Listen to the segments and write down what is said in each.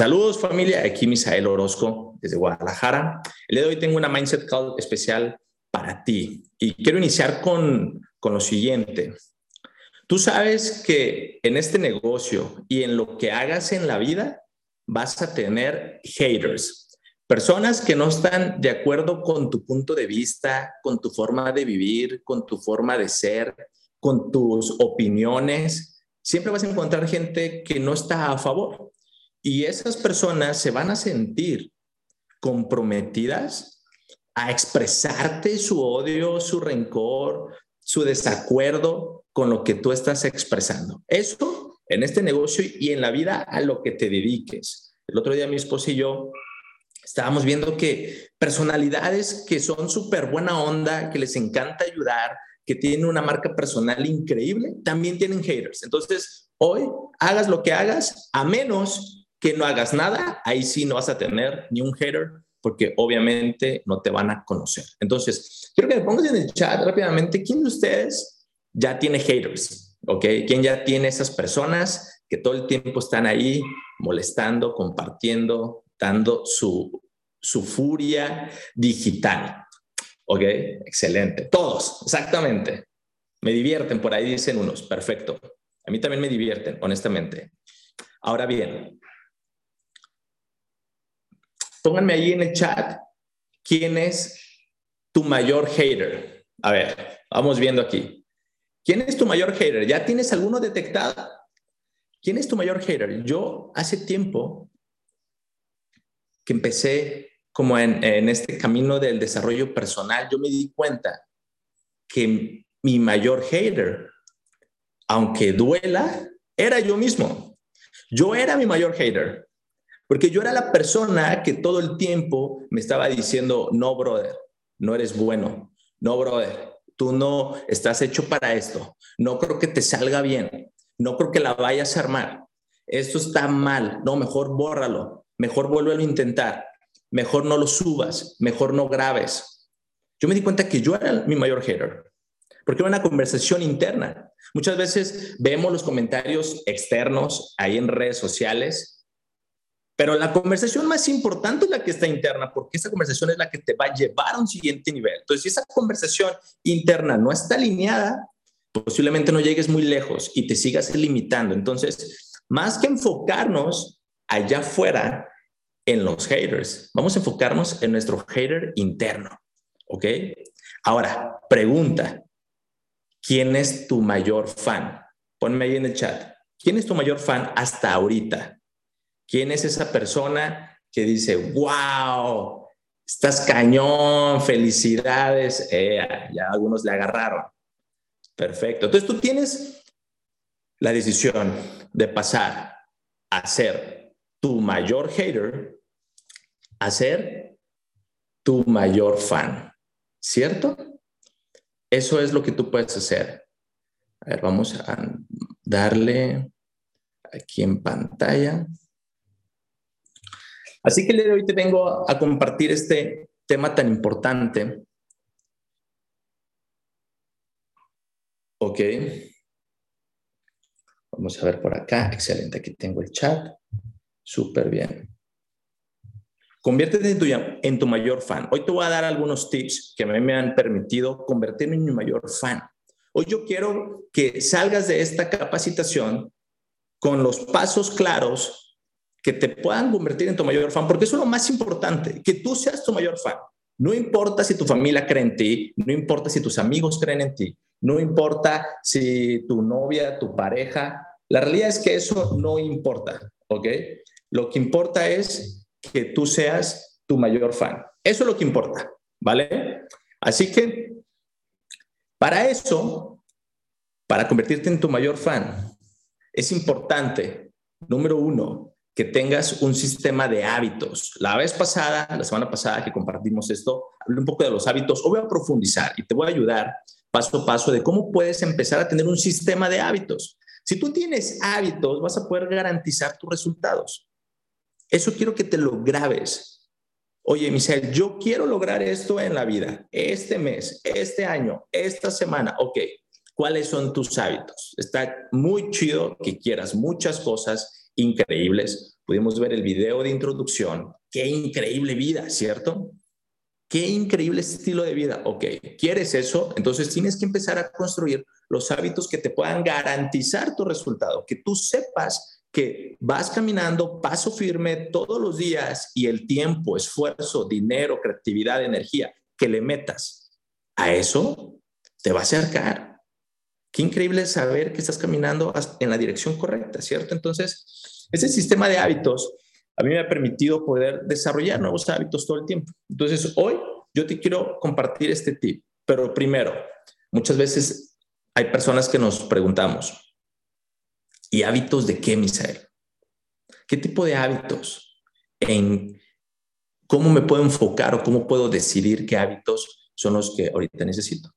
Saludos familia, aquí Misael Orozco desde Guadalajara. El día hoy tengo una Mindset Call especial para ti y quiero iniciar con, con lo siguiente. Tú sabes que en este negocio y en lo que hagas en la vida vas a tener haters, personas que no están de acuerdo con tu punto de vista, con tu forma de vivir, con tu forma de ser, con tus opiniones. Siempre vas a encontrar gente que no está a favor. Y esas personas se van a sentir comprometidas a expresarte su odio, su rencor, su desacuerdo con lo que tú estás expresando. Eso en este negocio y en la vida a lo que te dediques. El otro día mi esposo y yo estábamos viendo que personalidades que son súper buena onda, que les encanta ayudar, que tienen una marca personal increíble, también tienen haters. Entonces, hoy hagas lo que hagas, a menos que no hagas nada, ahí sí no vas a tener ni un hater porque obviamente no te van a conocer. Entonces, quiero que me pongas en el chat rápidamente, ¿quién de ustedes ya tiene haters? ¿Ok? ¿Quién ya tiene esas personas que todo el tiempo están ahí molestando, compartiendo, dando su, su furia digital? ¿Ok? Excelente. Todos, exactamente. Me divierten, por ahí dicen unos. Perfecto. A mí también me divierten, honestamente. Ahora bien, Pónganme ahí en el chat quién es tu mayor hater. A ver, vamos viendo aquí. ¿Quién es tu mayor hater? ¿Ya tienes alguno detectado? ¿Quién es tu mayor hater? Yo hace tiempo que empecé como en, en este camino del desarrollo personal, yo me di cuenta que mi mayor hater, aunque duela, era yo mismo. Yo era mi mayor hater. Porque yo era la persona que todo el tiempo me estaba diciendo, no, brother, no eres bueno, no, brother, tú no estás hecho para esto, no creo que te salga bien, no creo que la vayas a armar, esto está mal, no, mejor bórralo, mejor vuélvelo a intentar, mejor no lo subas, mejor no grabes. Yo me di cuenta que yo era mi mayor hater, porque era una conversación interna. Muchas veces vemos los comentarios externos ahí en redes sociales pero la conversación más importante es la que está interna, porque esa conversación es la que te va a llevar a un siguiente nivel. Entonces, si esa conversación interna no está alineada, posiblemente no llegues muy lejos y te sigas limitando. Entonces, más que enfocarnos allá afuera en los haters, vamos a enfocarnos en nuestro hater interno. ¿Ok? Ahora, pregunta, ¿quién es tu mayor fan? Ponme ahí en el chat. ¿Quién es tu mayor fan hasta ahorita? ¿Quién es esa persona que dice, wow, estás cañón, felicidades? Eh, ya algunos le agarraron. Perfecto. Entonces tú tienes la decisión de pasar a ser tu mayor hater a ser tu mayor fan. ¿Cierto? Eso es lo que tú puedes hacer. A ver, vamos a darle aquí en pantalla. Así que el día de hoy te vengo a compartir este tema tan importante. Ok. Vamos a ver por acá. Excelente. Aquí tengo el chat. Súper bien. Conviértete en tu, en tu mayor fan. Hoy te voy a dar algunos tips que a mí me han permitido convertirme en mi mayor fan. Hoy yo quiero que salgas de esta capacitación con los pasos claros que te puedan convertir en tu mayor fan, porque eso es lo más importante, que tú seas tu mayor fan. No importa si tu familia cree en ti, no importa si tus amigos creen en ti, no importa si tu novia, tu pareja, la realidad es que eso no importa, ¿ok? Lo que importa es que tú seas tu mayor fan. Eso es lo que importa, ¿vale? Así que para eso, para convertirte en tu mayor fan, es importante, número uno, que tengas un sistema de hábitos. La vez pasada, la semana pasada que compartimos esto, hablé un poco de los hábitos. Hoy voy a profundizar y te voy a ayudar paso a paso de cómo puedes empezar a tener un sistema de hábitos. Si tú tienes hábitos, vas a poder garantizar tus resultados. Eso quiero que te lo grabes. Oye, Michelle, yo quiero lograr esto en la vida, este mes, este año, esta semana. Ok, ¿cuáles son tus hábitos? Está muy chido que quieras muchas cosas increíbles. Pudimos ver el video de introducción. Qué increíble vida, ¿cierto? Qué increíble estilo de vida. Ok, ¿quieres eso? Entonces tienes que empezar a construir los hábitos que te puedan garantizar tu resultado, que tú sepas que vas caminando paso firme todos los días y el tiempo, esfuerzo, dinero, creatividad, energía que le metas a eso te va a acercar. Qué increíble saber que estás caminando en la dirección correcta, ¿cierto? Entonces, ese sistema de hábitos a mí me ha permitido poder desarrollar nuevos hábitos todo el tiempo. Entonces, hoy yo te quiero compartir este tip, pero primero, muchas veces hay personas que nos preguntamos, ¿y hábitos de qué, Misael? ¿Qué tipo de hábitos? ¿En cómo me puedo enfocar o cómo puedo decidir qué hábitos son los que ahorita necesito?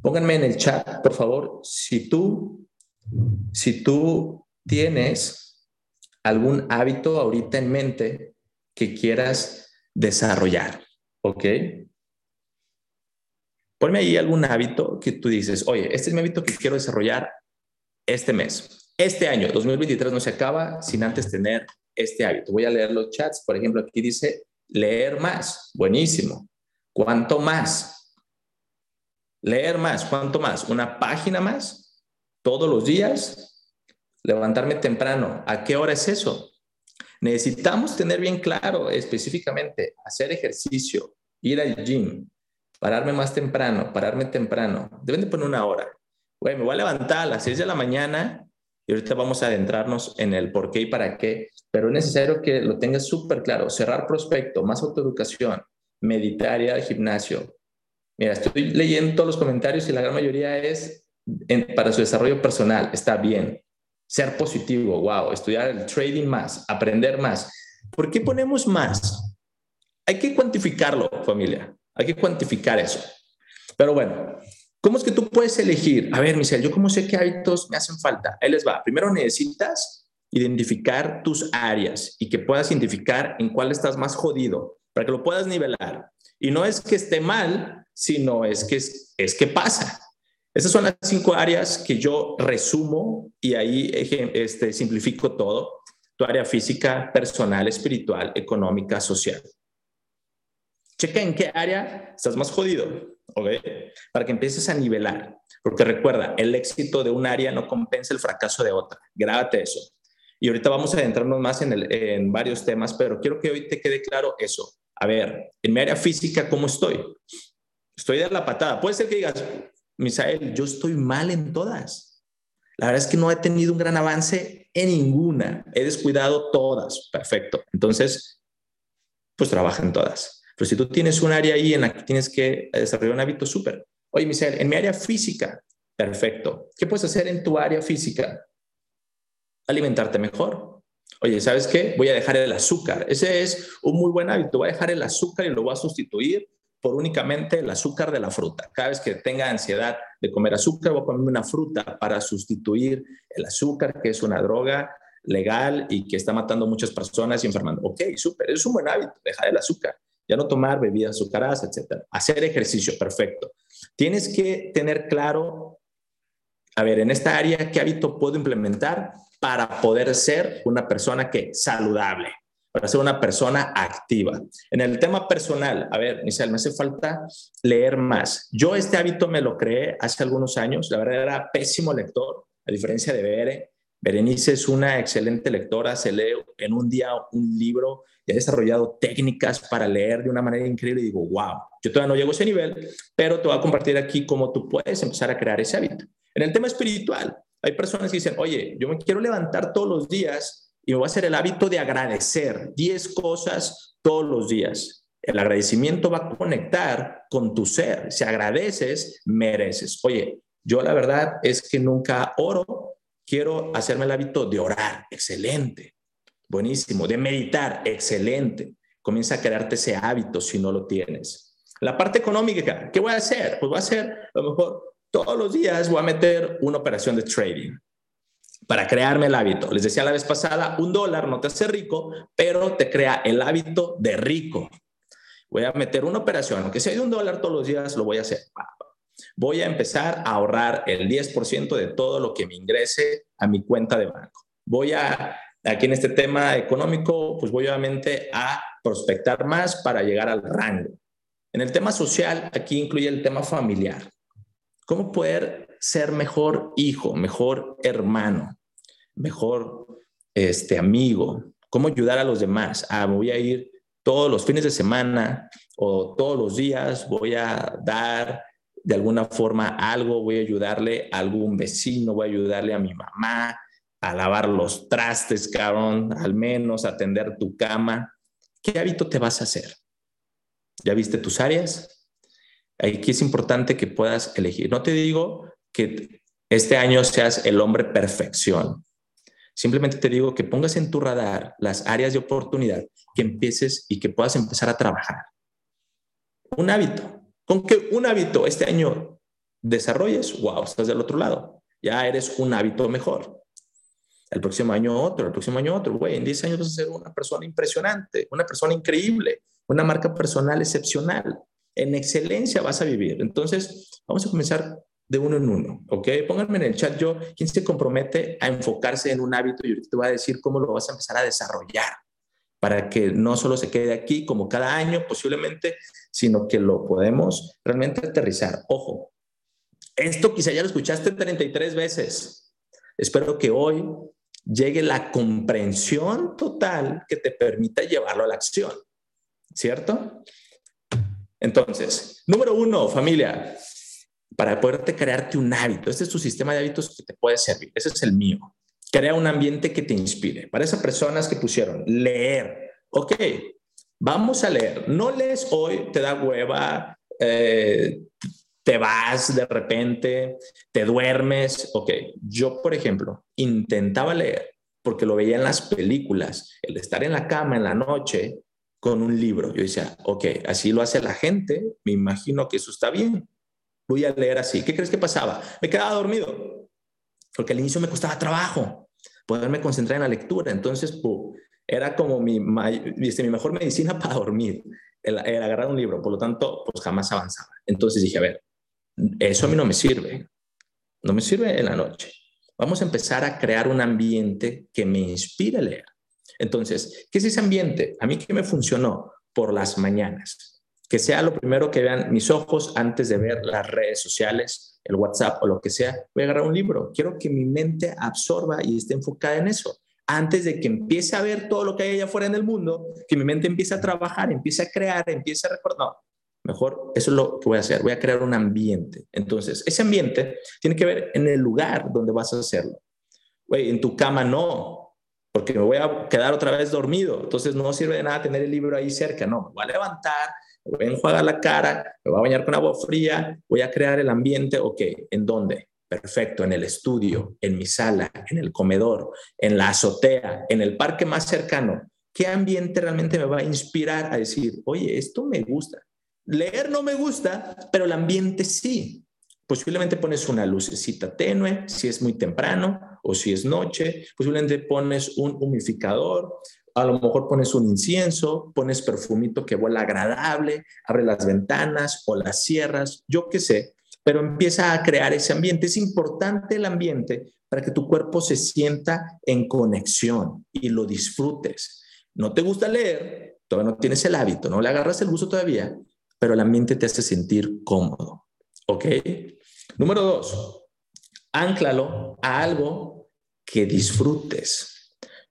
Pónganme en el chat, por favor, si tú, si tú tienes algún hábito ahorita en mente que quieras desarrollar, ¿ok? Ponme ahí algún hábito que tú dices, oye, este es mi hábito que quiero desarrollar este mes. Este año, 2023, no se acaba sin antes tener este hábito. Voy a leer los chats. Por ejemplo, aquí dice leer más. Buenísimo. ¿Cuánto más? Leer más. ¿Cuánto más? ¿Una página más? ¿Todos los días? Levantarme temprano. ¿A qué hora es eso? Necesitamos tener bien claro específicamente hacer ejercicio, ir al gym, pararme más temprano, pararme temprano. Deben de poner una hora. Güey, me voy a levantar a las 6 de la mañana y ahorita vamos a adentrarnos en el por qué y para qué, pero es necesario que lo tengas súper claro. Cerrar prospecto, más autoeducación, meditar, ir al gimnasio. Mira, estoy leyendo todos los comentarios y la gran mayoría es para su desarrollo personal. Está bien. Ser positivo, wow. Estudiar el trading más, aprender más. ¿Por qué ponemos más? Hay que cuantificarlo, familia. Hay que cuantificar eso. Pero bueno, ¿Cómo es que tú puedes elegir? A ver, Michelle, ¿yo cómo sé qué hábitos me hacen falta? Ahí les va. Primero necesitas identificar tus áreas y que puedas identificar en cuál estás más jodido para que lo puedas nivelar. Y no es que esté mal, sino es que, es, que pasa. Esas son las cinco áreas que yo resumo y ahí este, simplifico todo. Tu área física, personal, espiritual, económica, social. Checa en qué área estás más jodido ¿ok? Para que empieces a nivelar. Porque recuerda, el éxito de un área no compensa el fracaso de otra. Grábate eso. Y ahorita vamos a adentrarnos más en, el, en varios temas, pero quiero que hoy te quede claro eso. A ver, en mi área física, ¿cómo estoy? Estoy de la patada. Puede ser que digas, Misael, yo estoy mal en todas. La verdad es que no he tenido un gran avance en ninguna. He descuidado todas. Perfecto. Entonces, pues trabaja en todas. Pero si tú tienes un área ahí en la que tienes que desarrollar un hábito súper. Oye, Michelle, en mi área física, perfecto. ¿Qué puedes hacer en tu área física? Alimentarte mejor. Oye, ¿sabes qué? Voy a dejar el azúcar. Ese es un muy buen hábito. Voy a dejar el azúcar y lo voy a sustituir por únicamente el azúcar de la fruta. Cada vez que tenga ansiedad de comer azúcar, voy a comerme una fruta para sustituir el azúcar, que es una droga legal y que está matando muchas personas y enfermando. Ok, súper, es un buen hábito, dejar el azúcar ya no tomar bebidas azucaradas, etcétera. Hacer ejercicio, perfecto. Tienes que tener claro, a ver, en esta área, ¿qué hábito puedo implementar para poder ser una persona que saludable? Para ser una persona activa. En el tema personal, a ver, Michelle, me hace falta leer más. Yo este hábito me lo creé hace algunos años. La verdad era pésimo lector, a diferencia de Bere. Berenice es una excelente lectora, se lee en un día un libro y ha desarrollado técnicas para leer de una manera increíble y digo, wow, yo todavía no llego a ese nivel, pero te voy a compartir aquí cómo tú puedes empezar a crear ese hábito. En el tema espiritual, hay personas que dicen, oye, yo me quiero levantar todos los días y me voy a hacer el hábito de agradecer 10 cosas todos los días. El agradecimiento va a conectar con tu ser. Si agradeces, mereces. Oye, yo la verdad es que nunca oro, quiero hacerme el hábito de orar. Excelente. Buenísimo. De meditar, excelente. Comienza a crearte ese hábito si no lo tienes. La parte económica, ¿qué voy a hacer? Pues voy a hacer, a lo mejor todos los días voy a meter una operación de trading para crearme el hábito. Les decía la vez pasada, un dólar no te hace rico, pero te crea el hábito de rico. Voy a meter una operación, aunque sea de un dólar todos los días, lo voy a hacer. Voy a empezar a ahorrar el 10% de todo lo que me ingrese a mi cuenta de banco. Voy a Aquí en este tema económico, pues voy obviamente a prospectar más para llegar al rango. En el tema social, aquí incluye el tema familiar. ¿Cómo poder ser mejor hijo, mejor hermano, mejor este, amigo? ¿Cómo ayudar a los demás? Ah, voy a ir todos los fines de semana o todos los días, voy a dar de alguna forma algo, voy a ayudarle a algún vecino, voy a ayudarle a mi mamá a lavar los trastes, cabrón, al menos atender tu cama. ¿Qué hábito te vas a hacer? ¿Ya viste tus áreas? Aquí es importante que puedas elegir. No te digo que este año seas el hombre perfección. Simplemente te digo que pongas en tu radar las áreas de oportunidad, que empieces y que puedas empezar a trabajar. Un hábito. Con que un hábito este año desarrolles, wow, estás del otro lado. Ya eres un hábito mejor. El próximo año otro, el próximo año otro. Güey, en 10 años vas a ser una persona impresionante, una persona increíble, una marca personal excepcional. En excelencia vas a vivir. Entonces, vamos a comenzar de uno en uno, ¿ok? Pónganme en el chat yo, ¿quién se compromete a enfocarse en un hábito? Y ahorita te voy a decir cómo lo vas a empezar a desarrollar para que no solo se quede aquí como cada año posiblemente, sino que lo podemos realmente aterrizar. Ojo, esto quizá ya lo escuchaste 33 veces. Espero que hoy llegue la comprensión total que te permita llevarlo a la acción, ¿cierto? Entonces, número uno, familia, para poderte crearte un hábito. Este es tu sistema de hábitos que te puede servir. Ese es el mío. Crea un ambiente que te inspire. Para esas personas que pusieron leer. Ok, vamos a leer. No lees hoy, te da hueva, eh, te vas de repente, te duermes. Ok, yo, por ejemplo, intentaba leer porque lo veía en las películas, el estar en la cama en la noche con un libro. Yo decía, ok, así lo hace la gente, me imagino que eso está bien voy a leer así. ¿Qué crees que pasaba? Me quedaba dormido, porque al inicio me costaba trabajo poderme concentrar en la lectura. Entonces, era como mi, mi mejor medicina para dormir, el, agarrar un libro. Por lo tanto, pues jamás avanzaba. Entonces dije, a ver, eso a mí no me sirve. No me sirve en la noche. Vamos a empezar a crear un ambiente que me inspire a leer. Entonces, ¿qué es ese ambiente? A mí que me funcionó por las mañanas que sea lo primero que vean mis ojos antes de ver las redes sociales, el WhatsApp o lo que sea. Voy a agarrar un libro. Quiero que mi mente absorba y esté enfocada en eso. Antes de que empiece a ver todo lo que hay allá afuera en el mundo, que mi mente empiece a trabajar, empiece a crear, empiece a recordar. Mejor eso es lo que voy a hacer. Voy a crear un ambiente. Entonces, ese ambiente tiene que ver en el lugar donde vas a hacerlo. En tu cama no, porque me voy a quedar otra vez dormido. Entonces, no sirve de nada tener el libro ahí cerca. No, me voy a levantar, me voy a enjuagar la cara, me voy a bañar con agua fría, voy a crear el ambiente, ok, ¿en dónde? Perfecto, en el estudio, en mi sala, en el comedor, en la azotea, en el parque más cercano. ¿Qué ambiente realmente me va a inspirar a decir, oye, esto me gusta? Leer no me gusta, pero el ambiente sí. Posiblemente pones una lucecita tenue si es muy temprano o si es noche. Posiblemente pones un humidificador a lo mejor pones un incienso, pones perfumito que vuela agradable, abre las ventanas o las cierras, yo qué sé, pero empieza a crear ese ambiente. Es importante el ambiente para que tu cuerpo se sienta en conexión y lo disfrutes. No te gusta leer, todavía no tienes el hábito, no le agarras el gusto todavía, pero el ambiente te hace sentir cómodo. ¿Ok? Número dos, anclalo a algo que disfrutes.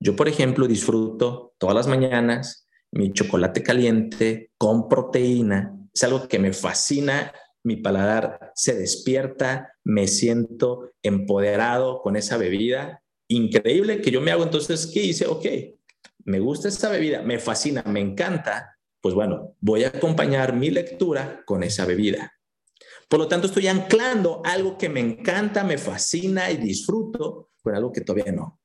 Yo, por ejemplo, disfruto todas las mañanas mi chocolate caliente con proteína. Es algo que me fascina. Mi paladar se despierta, me siento empoderado con esa bebida. Increíble que yo me hago. Entonces, ¿qué hice? Ok, me gusta esta bebida, me fascina, me encanta. Pues bueno, voy a acompañar mi lectura con esa bebida. Por lo tanto, estoy anclando algo que me encanta, me fascina y disfruto con algo que todavía no.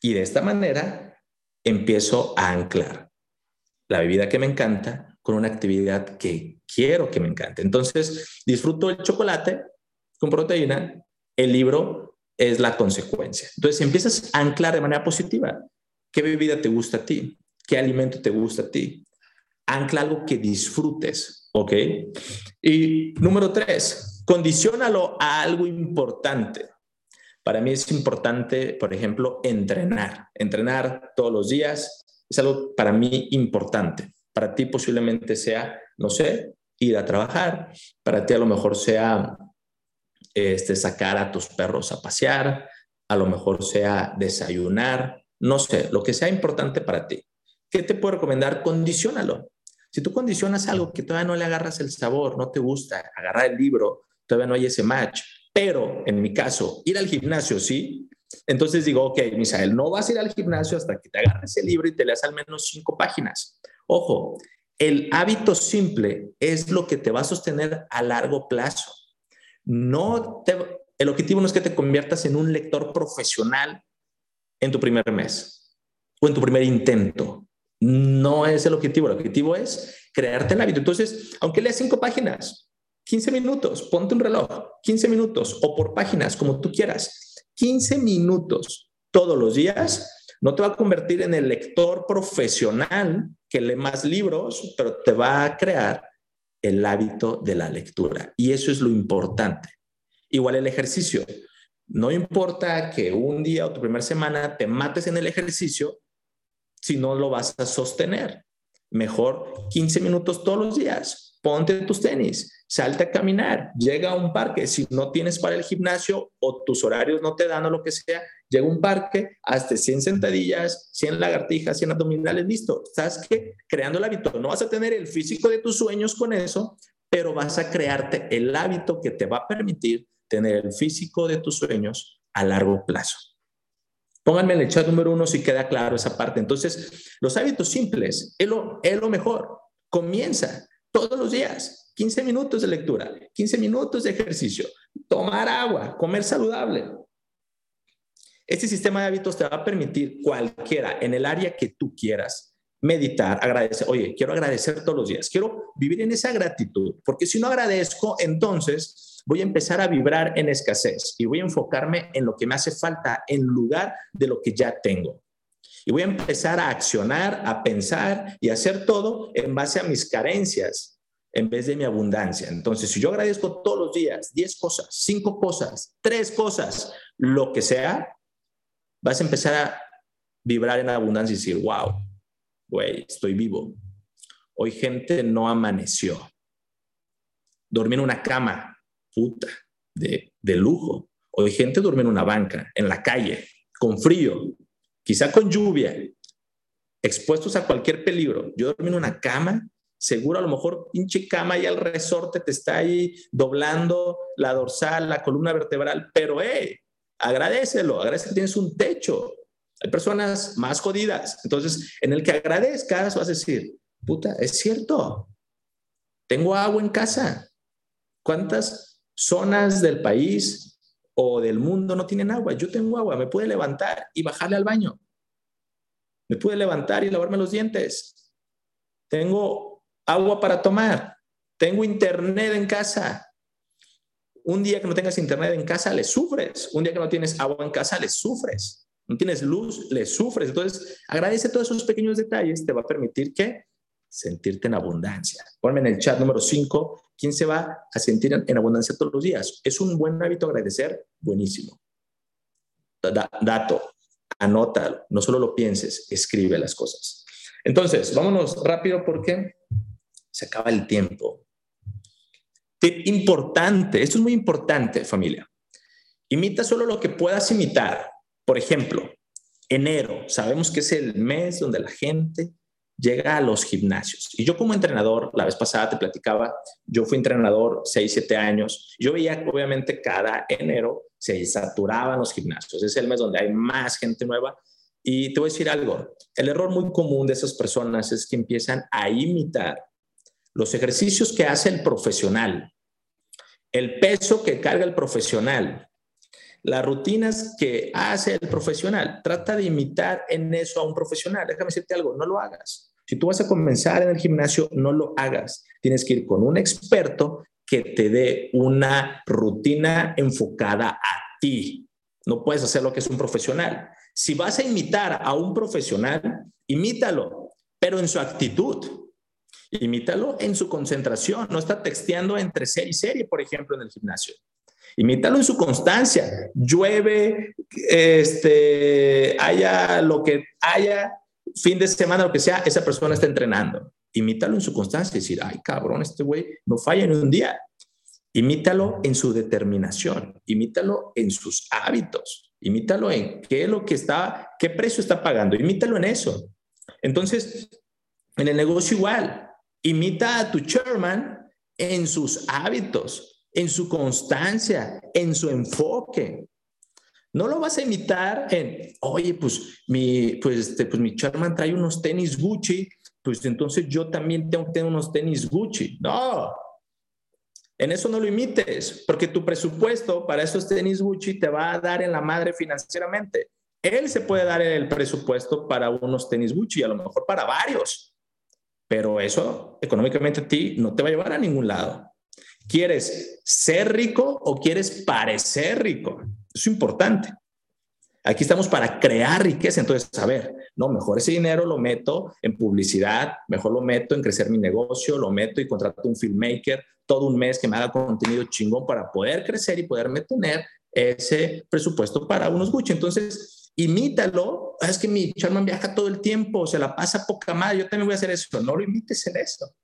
Y de esta manera empiezo a anclar la bebida que me encanta con una actividad que quiero que me encante. Entonces, disfruto el chocolate con proteína, el libro es la consecuencia. Entonces, empiezas a anclar de manera positiva. ¿Qué bebida te gusta a ti? ¿Qué alimento te gusta a ti? Ancla algo que disfrutes, ¿ok? Y número tres, condicionalo a algo importante. Para mí es importante, por ejemplo, entrenar. Entrenar todos los días es algo para mí importante. Para ti posiblemente sea, no sé, ir a trabajar. Para ti a lo mejor sea este, sacar a tus perros a pasear. A lo mejor sea desayunar. No sé, lo que sea importante para ti. ¿Qué te puedo recomendar? Condiciónalo. Si tú condicionas algo que todavía no le agarras el sabor, no te gusta, agarrar el libro, todavía no hay ese match, pero en mi caso, ir al gimnasio, sí. Entonces digo, ok, Misael, no vas a ir al gimnasio hasta que te agarres el libro y te leas al menos cinco páginas. Ojo, el hábito simple es lo que te va a sostener a largo plazo. No el objetivo no es que te conviertas en un lector profesional en tu primer mes o en tu primer intento. No es el objetivo. El objetivo es crearte el hábito. Entonces, aunque leas cinco páginas, 15 minutos, ponte un reloj, 15 minutos o por páginas, como tú quieras. 15 minutos todos los días no te va a convertir en el lector profesional que lee más libros, pero te va a crear el hábito de la lectura. Y eso es lo importante. Igual el ejercicio. No importa que un día o tu primera semana te mates en el ejercicio, si no lo vas a sostener. Mejor 15 minutos todos los días. Ponte tus tenis, salte a caminar, llega a un parque. Si no tienes para el gimnasio o tus horarios no te dan o lo que sea, llega a un parque, hazte 100 sentadillas, 100 lagartijas, 100 abdominales, listo. ¿Sabes qué? Creando el hábito. No vas a tener el físico de tus sueños con eso, pero vas a crearte el hábito que te va a permitir tener el físico de tus sueños a largo plazo. Pónganme en el chat número uno si queda claro esa parte. Entonces, los hábitos simples es lo, es lo mejor. Comienza todos los días, 15 minutos de lectura, 15 minutos de ejercicio, tomar agua, comer saludable. Este sistema de hábitos te va a permitir cualquiera, en el área que tú quieras, meditar, agradecer. Oye, quiero agradecer todos los días, quiero vivir en esa gratitud, porque si no agradezco, entonces voy a empezar a vibrar en escasez y voy a enfocarme en lo que me hace falta en lugar de lo que ya tengo. Y voy a empezar a accionar, a pensar y a hacer todo en base a mis carencias en vez de mi abundancia. Entonces, si yo agradezco todos los días 10 cosas, 5 cosas, 3 cosas, lo que sea, vas a empezar a vibrar en abundancia y decir, wow, güey, estoy vivo. Hoy gente no amaneció. Dormí en una cama, puta, de, de lujo. O hay gente duerme en una banca, en la calle, con frío, quizá con lluvia, expuestos a cualquier peligro. Yo duermo en una cama, seguro a lo mejor pinche cama y al resorte te está ahí doblando la dorsal, la columna vertebral, pero eh, agradecelo, agradece que tienes un techo. Hay personas más jodidas. Entonces, en el que agradezcas, vas a decir, puta, es cierto, tengo agua en casa. ¿Cuántas zonas del país o del mundo no tienen agua. Yo tengo agua, me puede levantar y bajarle al baño. Me puede levantar y lavarme los dientes. Tengo agua para tomar. Tengo internet en casa. Un día que no tengas internet en casa, le sufres. Un día que no tienes agua en casa, le sufres. No tienes luz, le sufres. Entonces, agradece todos esos pequeños detalles. Te va a permitir que sentirte en abundancia. Ponme en el chat número 5 ¿Quién se va a sentir en abundancia todos los días? ¿Es un buen hábito agradecer? Buenísimo. dato, anótalo, no solo lo pienses, escribe las cosas. Entonces, vámonos rápido porque se acaba el tiempo. Importante, esto es muy importante, familia. Imita solo lo que puedas imitar. Por ejemplo, enero, sabemos que es el mes donde la gente llega a los gimnasios. Y yo como entrenador, la vez pasada te platicaba, yo fui entrenador 6, 7 años, yo veía obviamente cada enero se saturaban los gimnasios, es el mes donde hay más gente nueva. Y te voy a decir algo, el error muy común de esas personas es que empiezan a imitar los ejercicios que hace el profesional, el peso que carga el profesional, las rutinas que hace el profesional. Trata de imitar en eso a un profesional. Déjame decirte algo, no lo hagas. Si tú vas a comenzar en el gimnasio, no lo hagas. Tienes que ir con un experto que te dé una rutina enfocada a ti. No puedes hacer lo que es un profesional. Si vas a imitar a un profesional, imítalo, pero en su actitud. Imítalo en su concentración. No está texteando entre serie y serie, por ejemplo, en el gimnasio. Imítalo en su constancia. Llueve, este, haya lo que haya, fin de semana, lo que sea, esa persona está entrenando. Imítalo en su constancia y decir, ay, cabrón, este güey no falla en un día. Imítalo en su determinación, imítalo en sus hábitos, imítalo en qué es lo que está, qué precio está pagando, imítalo en eso. Entonces, en el negocio igual, imita a tu chairman en sus hábitos, en su constancia, en su enfoque. No lo vas a imitar en, oye, pues mi, pues, este, pues mi chairman trae unos tenis Gucci, pues entonces yo también tengo que tener unos tenis Gucci. No, en eso no lo imites, porque tu presupuesto para esos tenis Gucci te va a dar en la madre financieramente. Él se puede dar el presupuesto para unos tenis Gucci, a lo mejor para varios, pero eso económicamente a ti no te va a llevar a ningún lado. ¿Quieres ser rico o quieres parecer rico? es importante. Aquí estamos para crear riqueza. Entonces, a ver, no, mejor ese dinero lo meto en publicidad, mejor lo meto en crecer mi negocio, lo meto y contrato un filmmaker todo un mes que me haga contenido chingón para poder crecer y poderme tener ese presupuesto para unos Gucci. Entonces, imítalo. Ah, es que mi Charman viaja todo el tiempo, se la pasa poca madre. Yo también voy a hacer eso. No lo imites en eso.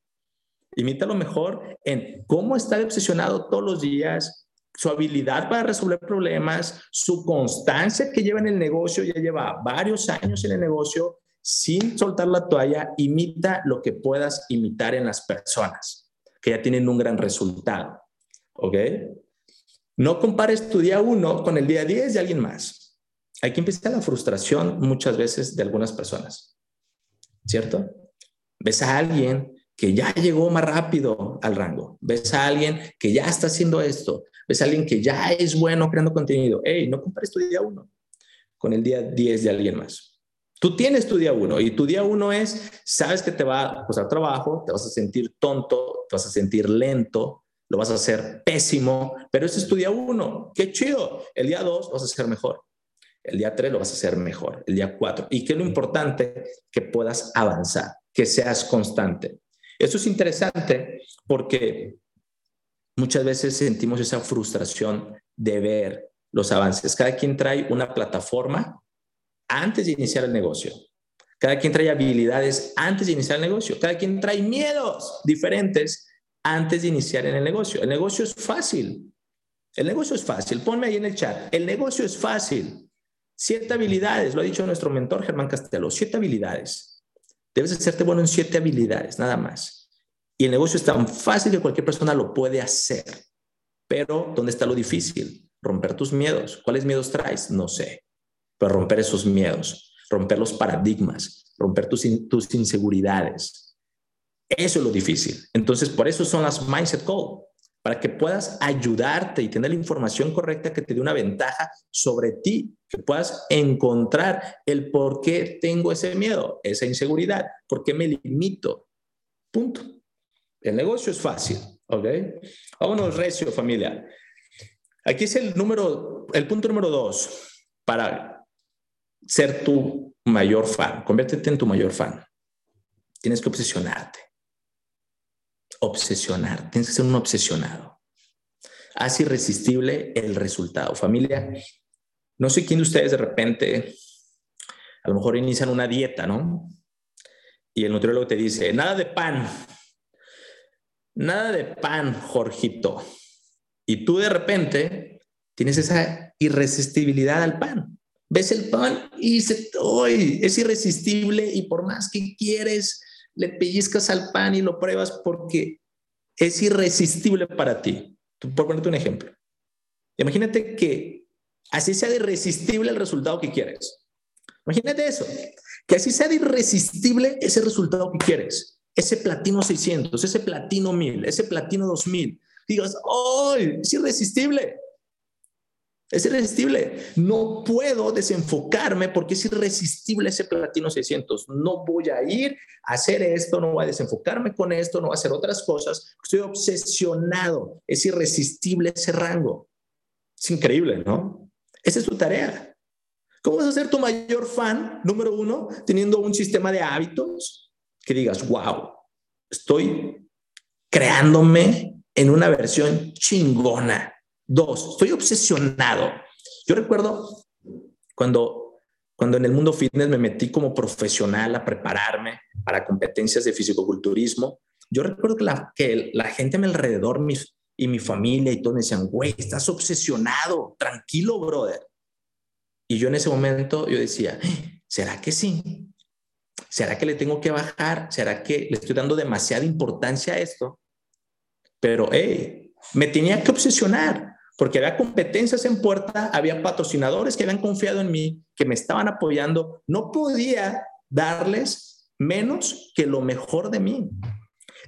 Imítalo mejor en cómo estar obsesionado todos los días, su habilidad para resolver problemas, su constancia que lleva en el negocio, ya lleva varios años en el negocio, sin soltar la toalla, imita lo que puedas imitar en las personas que ya tienen un gran resultado. ¿Ok? No compares tu día uno con el día 10 de alguien más. Aquí empieza la frustración muchas veces de algunas personas. ¿Cierto? Ves a alguien que ya llegó más rápido al rango. Ves a alguien que ya está haciendo esto. Ves a alguien que ya es bueno creando contenido. Hey, no compares tu día uno con el día 10 de alguien más. Tú tienes tu día uno y tu día uno es, sabes que te va a costar trabajo, te vas a sentir tonto, te vas a sentir lento, lo vas a hacer pésimo, pero ese es tu día uno. Qué chido. El día dos vas a hacer mejor. El día tres lo vas a hacer mejor. El día cuatro. Y qué es lo importante, que puedas avanzar, que seas constante. Eso es interesante porque muchas veces sentimos esa frustración de ver los avances. Cada quien trae una plataforma antes de iniciar el negocio. Cada quien trae habilidades antes de iniciar el negocio. Cada quien trae miedos diferentes antes de iniciar en el negocio. El negocio es fácil. El negocio es fácil. Ponme ahí en el chat. El negocio es fácil. Siete habilidades, lo ha dicho nuestro mentor Germán Castelo. Siete habilidades. Debes hacerte bueno en siete habilidades, nada más. Y el negocio es tan fácil que cualquier persona lo puede hacer. Pero, ¿dónde está lo difícil? Romper tus miedos. ¿Cuáles miedos traes? No sé. Pero romper esos miedos, romper los paradigmas, romper tus, tus inseguridades. Eso es lo difícil. Entonces, por eso son las Mindset Call, para que puedas ayudarte y tener la información correcta que te dé una ventaja sobre ti, que puedas encontrar el por qué tengo ese miedo, esa inseguridad, por qué me limito. Punto. El negocio es fácil, ¿ok? Vámonos recio, familia. Aquí es el número, el punto número dos para ser tu mayor fan, conviértete en tu mayor fan. Tienes que obsesionarte. Obsesionar, tienes que ser un obsesionado. Haz irresistible el resultado. Familia, no sé quién de ustedes de repente, a lo mejor inician una dieta, ¿no? Y el nutriólogo te dice, nada de pan, nada de pan, Jorgito. Y tú de repente tienes esa irresistibilidad al pan ves el pan y se, ¡ay! es irresistible y por más que quieres, le pellizcas al pan y lo pruebas porque es irresistible para ti. Por ponerte un ejemplo. Imagínate que así sea de irresistible el resultado que quieres. Imagínate eso, que así sea de irresistible ese resultado que quieres. Ese platino 600, ese platino 1000, ese platino 2000. Digas, ¡ay! Es irresistible. Es irresistible. No puedo desenfocarme porque es irresistible ese platino 600. No voy a ir a hacer esto, no voy a desenfocarme con esto, no voy a hacer otras cosas. Estoy obsesionado. Es irresistible ese rango. Es increíble, ¿no? Esa es tu tarea. ¿Cómo vas a ser tu mayor fan, número uno, teniendo un sistema de hábitos que digas, wow, estoy creándome en una versión chingona Dos, estoy obsesionado. Yo recuerdo cuando, cuando en el mundo fitness me metí como profesional a prepararme para competencias de fisicoculturismo. Yo recuerdo que la, que la gente a mi alrededor mis, y mi familia y todos me decían, güey, estás obsesionado, tranquilo, brother. Y yo en ese momento yo decía, ¿será que sí? ¿Será que le tengo que bajar? ¿Será que le estoy dando demasiada importancia a esto? Pero, hey, me tenía que obsesionar porque había competencias en puerta, había patrocinadores que habían confiado en mí, que me estaban apoyando. No podía darles menos que lo mejor de mí.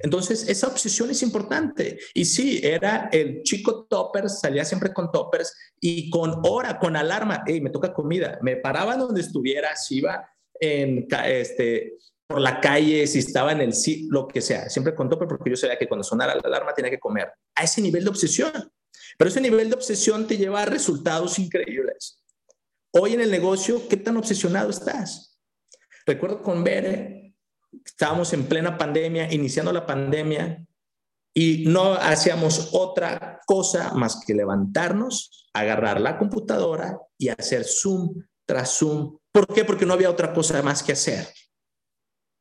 Entonces, esa obsesión es importante. Y sí, era el chico toppers, salía siempre con toppers y con hora, con alarma. Hey, me toca comida. Me paraba donde estuviera, si iba en, este, por la calle, si estaba en el sí, lo que sea, siempre con topper porque yo sabía que cuando sonara la alarma tenía que comer. A ese nivel de obsesión. Pero ese nivel de obsesión te lleva a resultados increíbles. Hoy en el negocio, ¿qué tan obsesionado estás? Recuerdo con Bere, estábamos en plena pandemia, iniciando la pandemia, y no hacíamos otra cosa más que levantarnos, agarrar la computadora y hacer Zoom tras Zoom. ¿Por qué? Porque no había otra cosa más que hacer.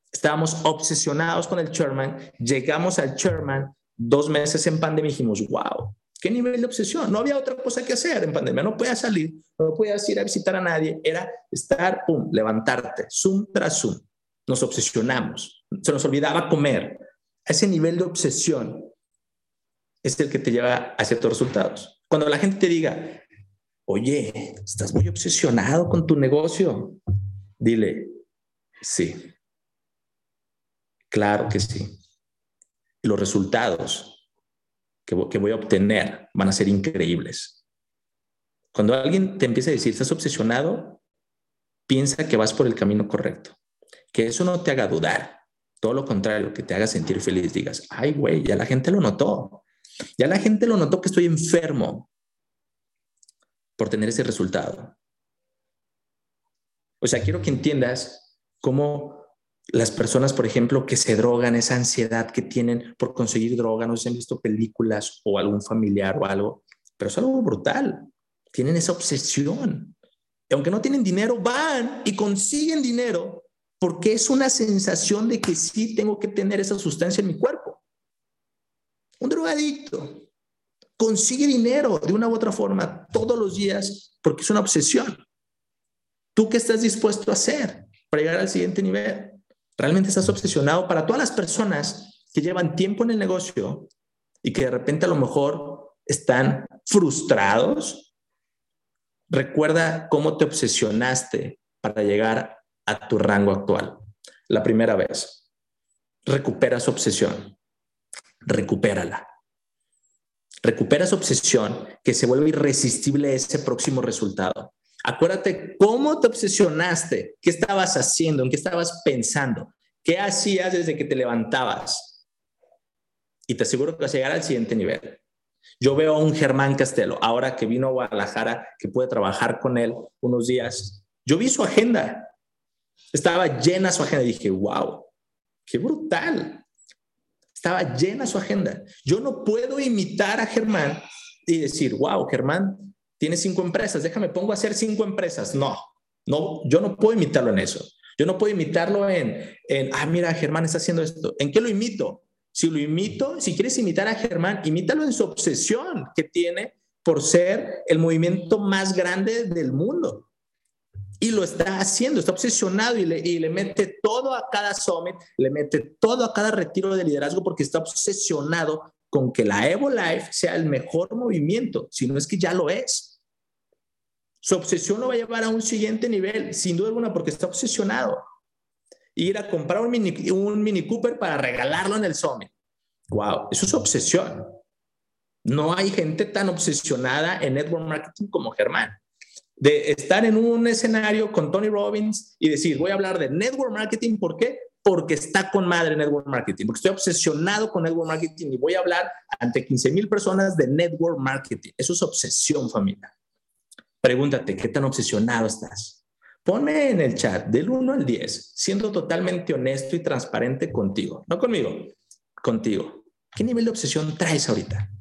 Estábamos obsesionados con el chairman, llegamos al chairman, dos meses en pandemia y dijimos, wow, ¿Qué nivel de obsesión? No había otra cosa que hacer en pandemia. No podías salir, no podías ir a visitar a nadie. Era estar, pum, levantarte, zoom tras zoom. Nos obsesionamos. Se nos olvidaba comer. Ese nivel de obsesión es el que te lleva a ciertos resultados. Cuando la gente te diga, oye, estás muy obsesionado con tu negocio, dile, sí. Claro que sí. Los resultados que, voy a obtener van a ser increíbles. Cuando alguien te empieza a decir, estás obsesionado, piensa que vas por el camino correcto, que eso no te haga dudar, todo lo contrario, que te haga sentir feliz, digas, ay, güey, ya la gente lo notó, ya la gente lo notó que estoy enfermo por tener ese resultado. O sea, quiero que entiendas cómo las personas, por ejemplo, que se drogan, esa ansiedad que tienen por conseguir droga, no sé si han visto películas o algún familiar o algo, pero es algo brutal. Tienen esa obsesión. Y aunque no tienen dinero, van y consiguen dinero porque es una sensación de que sí tengo que tener esa sustancia en mi cuerpo. Un drogadicto consigue dinero de una u otra forma todos los días porque es una obsesión. ¿Tú qué estás dispuesto a hacer para llegar al siguiente nivel? Realmente estás obsesionado para todas las personas que llevan tiempo en el negocio y que de repente a lo mejor están frustrados. Recuerda cómo te obsesionaste para llegar a tu rango actual. La primera vez. Recupera su obsesión. Recupérala. Recupera esa obsesión que se vuelve irresistible ese próximo resultado. Acuérdate cómo te obsesionaste, qué estabas haciendo, en qué estabas pensando, qué hacías desde que te levantabas. Y te aseguro que vas a llegar al siguiente nivel. Yo veo a un Germán Castelo, ahora que vino a Guadalajara, que pude trabajar con él unos días. Yo vi su agenda. Estaba llena su agenda dije, wow, qué brutal. Estaba llena su agenda. Yo no puedo imitar a Germán y decir, wow, Germán tiene cinco empresas, déjame, pongo a hacer cinco empresas. No, no, yo no puedo imitarlo en eso. Yo no puedo imitarlo en, en, ah, mira, Germán está haciendo esto. ¿En qué lo imito? Si lo imito, si quieres imitar a Germán, imítalo en su obsesión que tiene por ser el movimiento más grande del mundo. Y lo está haciendo, está obsesionado y le, y le mete todo a cada summit, le mete todo a cada retiro de liderazgo porque está obsesionado con que la Evo Life sea el mejor movimiento, si no es que ya lo es. Su obsesión lo va a llevar a un siguiente nivel, sin duda alguna, porque está obsesionado. Ir a comprar un Mini, un mini Cooper para regalarlo en el Summit. Wow, eso es obsesión. No hay gente tan obsesionada en network marketing como Germán. De estar en un escenario con Tony Robbins y decir, voy a hablar de network marketing, ¿por qué? porque está con madre network marketing, porque estoy obsesionado con network marketing y voy a hablar ante 15 mil personas de network marketing. Eso es obsesión, familia. Pregúntate, ¿qué tan obsesionado estás? Ponme en el chat del 1 al 10, siendo totalmente honesto y transparente contigo, no conmigo, contigo. ¿Qué nivel de obsesión traes ahorita?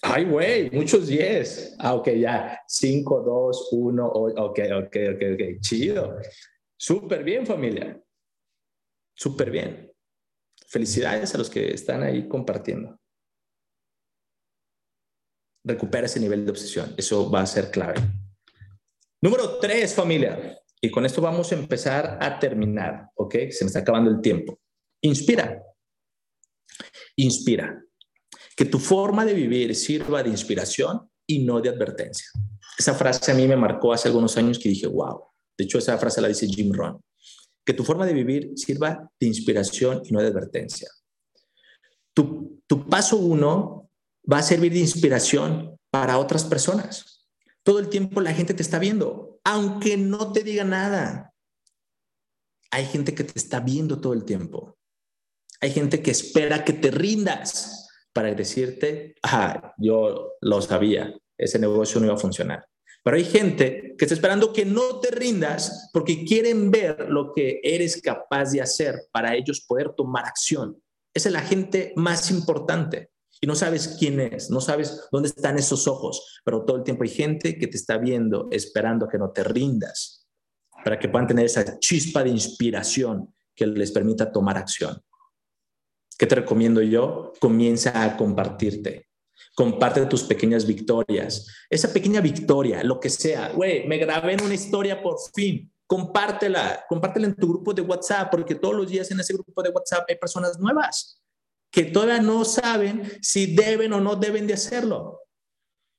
Ay, güey, muchos 10. Ah, ok, ya. 5, 2, 1, ok, ok, ok, ok, chido. Súper bien, familia. Súper bien. Felicidades a los que están ahí compartiendo. Recupera ese nivel de obsesión. Eso va a ser clave. Número tres, familia. Y con esto vamos a empezar a terminar, ¿ok? Se me está acabando el tiempo. Inspira. Inspira. Que tu forma de vivir sirva de inspiración y no de advertencia. Esa frase a mí me marcó hace algunos años que dije, wow. De hecho, esa frase la dice Jim Rohn. Que tu forma de vivir sirva de inspiración y no de advertencia. Tu, tu paso uno va a servir de inspiración para otras personas. Todo el tiempo la gente te está viendo, aunque no te diga nada. Hay gente que te está viendo todo el tiempo. Hay gente que espera que te rindas para decirte, ah, yo lo sabía, ese negocio no iba a funcionar. Pero hay gente que está esperando que no te rindas porque quieren ver lo que eres capaz de hacer para ellos poder tomar acción. Esa es la gente más importante y no sabes quién es, no sabes dónde están esos ojos, pero todo el tiempo hay gente que te está viendo, esperando que no te rindas, para que puedan tener esa chispa de inspiración que les permita tomar acción. ¿Qué te recomiendo yo? Comienza a compartirte. Comparte tus pequeñas victorias. Esa pequeña victoria, lo que sea, güey, me grabé en una historia por fin. Compártela, compártela en tu grupo de WhatsApp, porque todos los días en ese grupo de WhatsApp hay personas nuevas que todavía no saben si deben o no deben de hacerlo,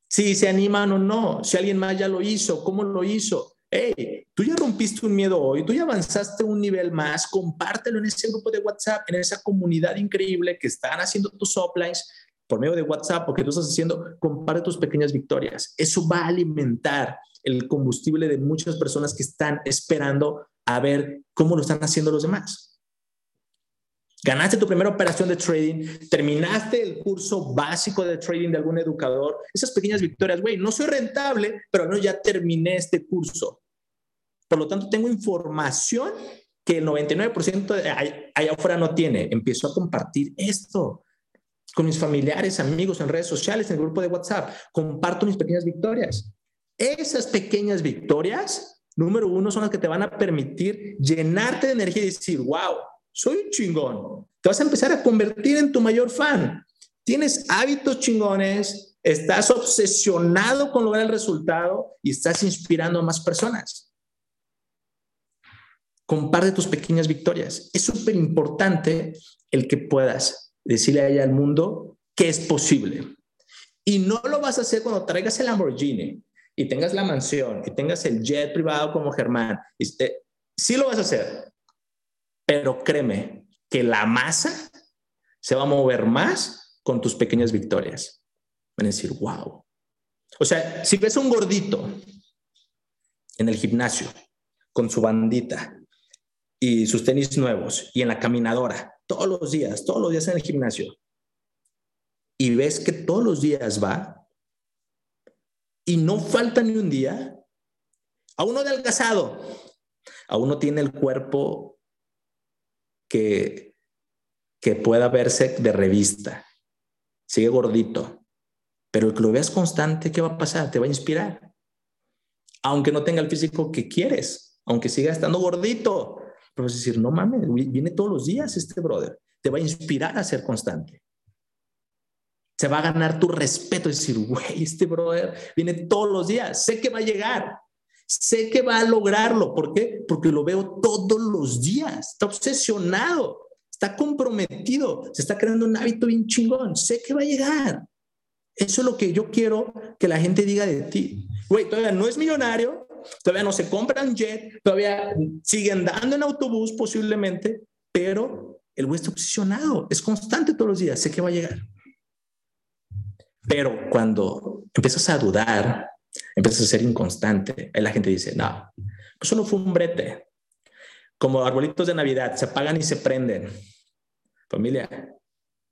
si se animan o no, si alguien más ya lo hizo, cómo lo hizo. Hey, tú ya rompiste un miedo hoy, tú ya avanzaste un nivel más, compártelo en ese grupo de WhatsApp, en esa comunidad increíble que están haciendo tus uplines por medio de WhatsApp porque tú estás haciendo, comparte tus pequeñas victorias. Eso va a alimentar el combustible de muchas personas que están esperando a ver cómo lo están haciendo los demás. Ganaste tu primera operación de trading, terminaste el curso básico de trading de algún educador, esas pequeñas victorias, güey, no soy rentable, pero no, ya terminé este curso. Por lo tanto, tengo información que el 99% allá afuera no tiene. Empiezo a compartir esto con mis familiares, amigos, en redes sociales, en el grupo de WhatsApp. Comparto mis pequeñas victorias. Esas pequeñas victorias, número uno, son las que te van a permitir llenarte de energía y decir, wow, soy un chingón. Te vas a empezar a convertir en tu mayor fan. Tienes hábitos chingones, estás obsesionado con lograr el resultado y estás inspirando a más personas. Comparte tus pequeñas victorias. Es súper importante el que puedas decirle a ella al mundo que es posible. Y no lo vas a hacer cuando traigas el Lamborghini y tengas la mansión y tengas el jet privado como Germán. Sí lo vas a hacer, pero créeme que la masa se va a mover más con tus pequeñas victorias. Van a decir, wow. O sea, si ves a un gordito en el gimnasio con su bandita y sus tenis nuevos y en la caminadora, todos los días, todos los días en el gimnasio, y ves que todos los días va y no falta ni un día, a uno adelgazado, a uno tiene el cuerpo que, que pueda verse de revista. Sigue gordito, pero el que lo veas constante, ¿qué va a pasar? Te va a inspirar. Aunque no tenga el físico que quieres, aunque siga estando gordito, pero vas decir, no mames, viene todos los días este brother. Te va a inspirar a ser constante. Se va a ganar tu respeto, decir, güey, este brother viene todos los días, sé que va a llegar. Sé que va a lograrlo. ¿Por qué? Porque lo veo todos los días. Está obsesionado, está comprometido, se está creando un hábito bien chingón. Sé que va a llegar. Eso es lo que yo quiero que la gente diga de ti. Güey, todavía no es millonario, todavía no se compran jet, todavía sigue andando en autobús posiblemente, pero el güey está obsesionado, es constante todos los días, sé que va a llegar. Pero cuando empiezas a dudar, empiezas a ser inconstante. Ahí la gente dice, no, pues solo fue un brete. Como arbolitos de Navidad, se apagan y se prenden. Familia,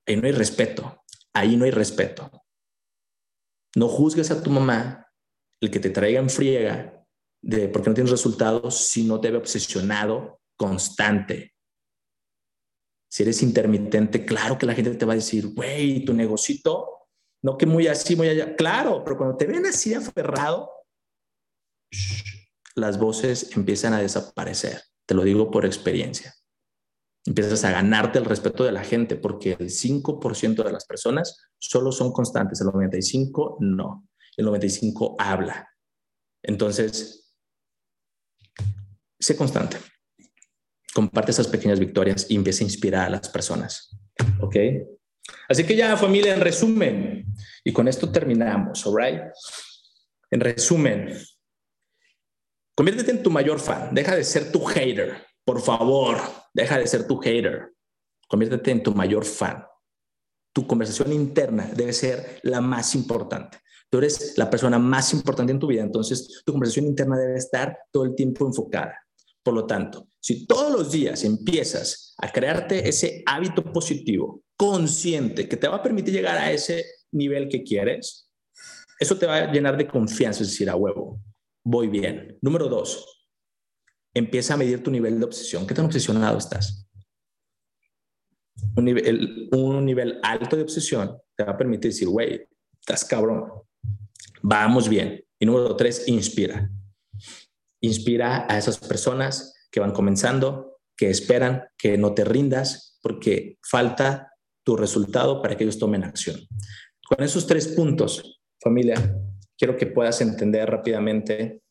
ahí no hay respeto. Ahí no hay respeto. No juzgues a tu mamá el que te traiga en friega de porque no tienes resultados si no te ve obsesionado, constante. Si eres intermitente, claro que la gente te va a decir, güey, tu negocito No que muy así, muy allá. Claro, pero cuando te ven así aferrado, las voces empiezan a desaparecer. Te lo digo por experiencia. Empiezas a ganarte el respeto de la gente porque el 5% de las personas solo son constantes, el 95% no. El 95% habla. Entonces, sé constante. Comparte esas pequeñas victorias y empieza a inspirar a las personas. ¿Ok? Así que ya, familia, en resumen, y con esto terminamos, ¿all right? En resumen, conviértete en tu mayor fan, deja de ser tu hater, por favor, deja de ser tu hater, conviértete en tu mayor fan. Tu conversación interna debe ser la más importante. Tú eres la persona más importante en tu vida, entonces tu conversación interna debe estar todo el tiempo enfocada. Por lo tanto, si todos los días empiezas a crearte ese hábito positivo, consciente, que te va a permitir llegar a ese nivel que quieres, eso te va a llenar de confianza, es decir, a huevo, voy bien. Número dos, empieza a medir tu nivel de obsesión. ¿Qué tan obsesionado estás? Un nivel, un nivel alto de obsesión te va a permitir decir, güey, estás cabrón, vamos bien. Y número tres, inspira. Inspira a esas personas que van comenzando, que esperan, que no te rindas, porque falta tu resultado para que ellos tomen acción. Con esos tres puntos, familia, quiero que puedas entender rápidamente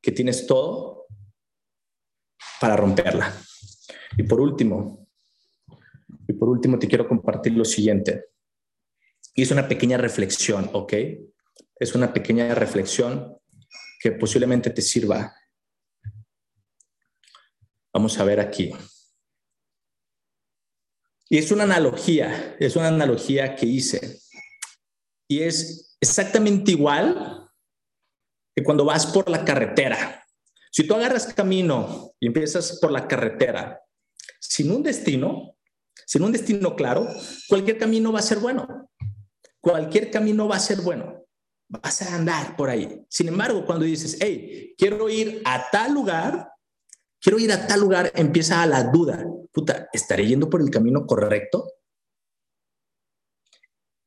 que tienes todo para romperla. Y por último, y por último te quiero compartir lo siguiente. Y es una pequeña reflexión, ¿ok? Es una pequeña reflexión que posiblemente te sirva. Vamos a ver aquí. Y es una analogía, es una analogía que hice. Y es exactamente igual que cuando vas por la carretera. Si tú agarras camino y empiezas por la carretera sin un destino, sin un destino claro, cualquier camino va a ser bueno. Cualquier camino va a ser bueno vas a andar por ahí. Sin embargo, cuando dices, hey, quiero ir a tal lugar, quiero ir a tal lugar, empieza la duda. Puta, ¿estaré yendo por el camino correcto?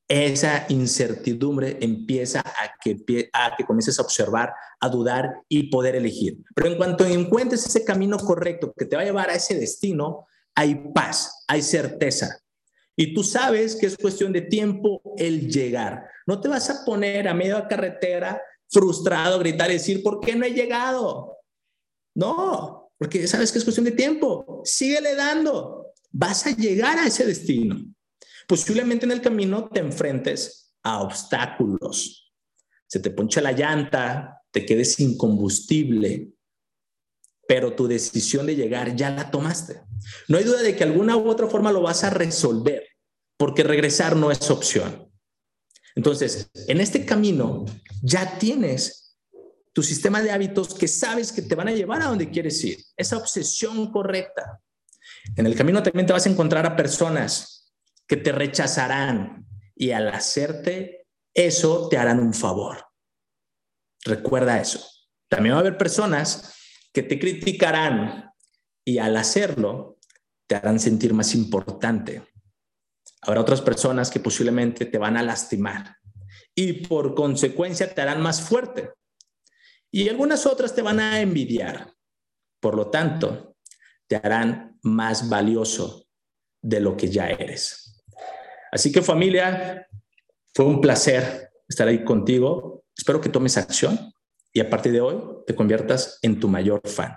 Esa incertidumbre empieza a que, a que comiences a observar, a dudar y poder elegir. Pero en cuanto encuentres ese camino correcto que te va a llevar a ese destino, hay paz, hay certeza. Y tú sabes que es cuestión de tiempo el llegar. No te vas a poner a medio carretera frustrado, gritar y decir, ¿por qué no he llegado? No, porque sabes que es cuestión de tiempo. Síguele dando. Vas a llegar a ese destino. Posiblemente en el camino te enfrentes a obstáculos. Se te poncha la llanta, te quedes sin combustible, pero tu decisión de llegar ya la tomaste. No hay duda de que alguna u otra forma lo vas a resolver, porque regresar no es opción. Entonces, en este camino ya tienes tu sistema de hábitos que sabes que te van a llevar a donde quieres ir, esa obsesión correcta. En el camino también te vas a encontrar a personas que te rechazarán y al hacerte eso te harán un favor. Recuerda eso. También va a haber personas que te criticarán y al hacerlo te harán sentir más importante, Habrá otras personas que posiblemente te van a lastimar y por consecuencia te harán más fuerte. Y algunas otras te van a envidiar. Por lo tanto, te harán más valioso de lo que ya eres. Así que familia, fue un placer estar ahí contigo. Espero que tomes acción y a partir de hoy te conviertas en tu mayor fan.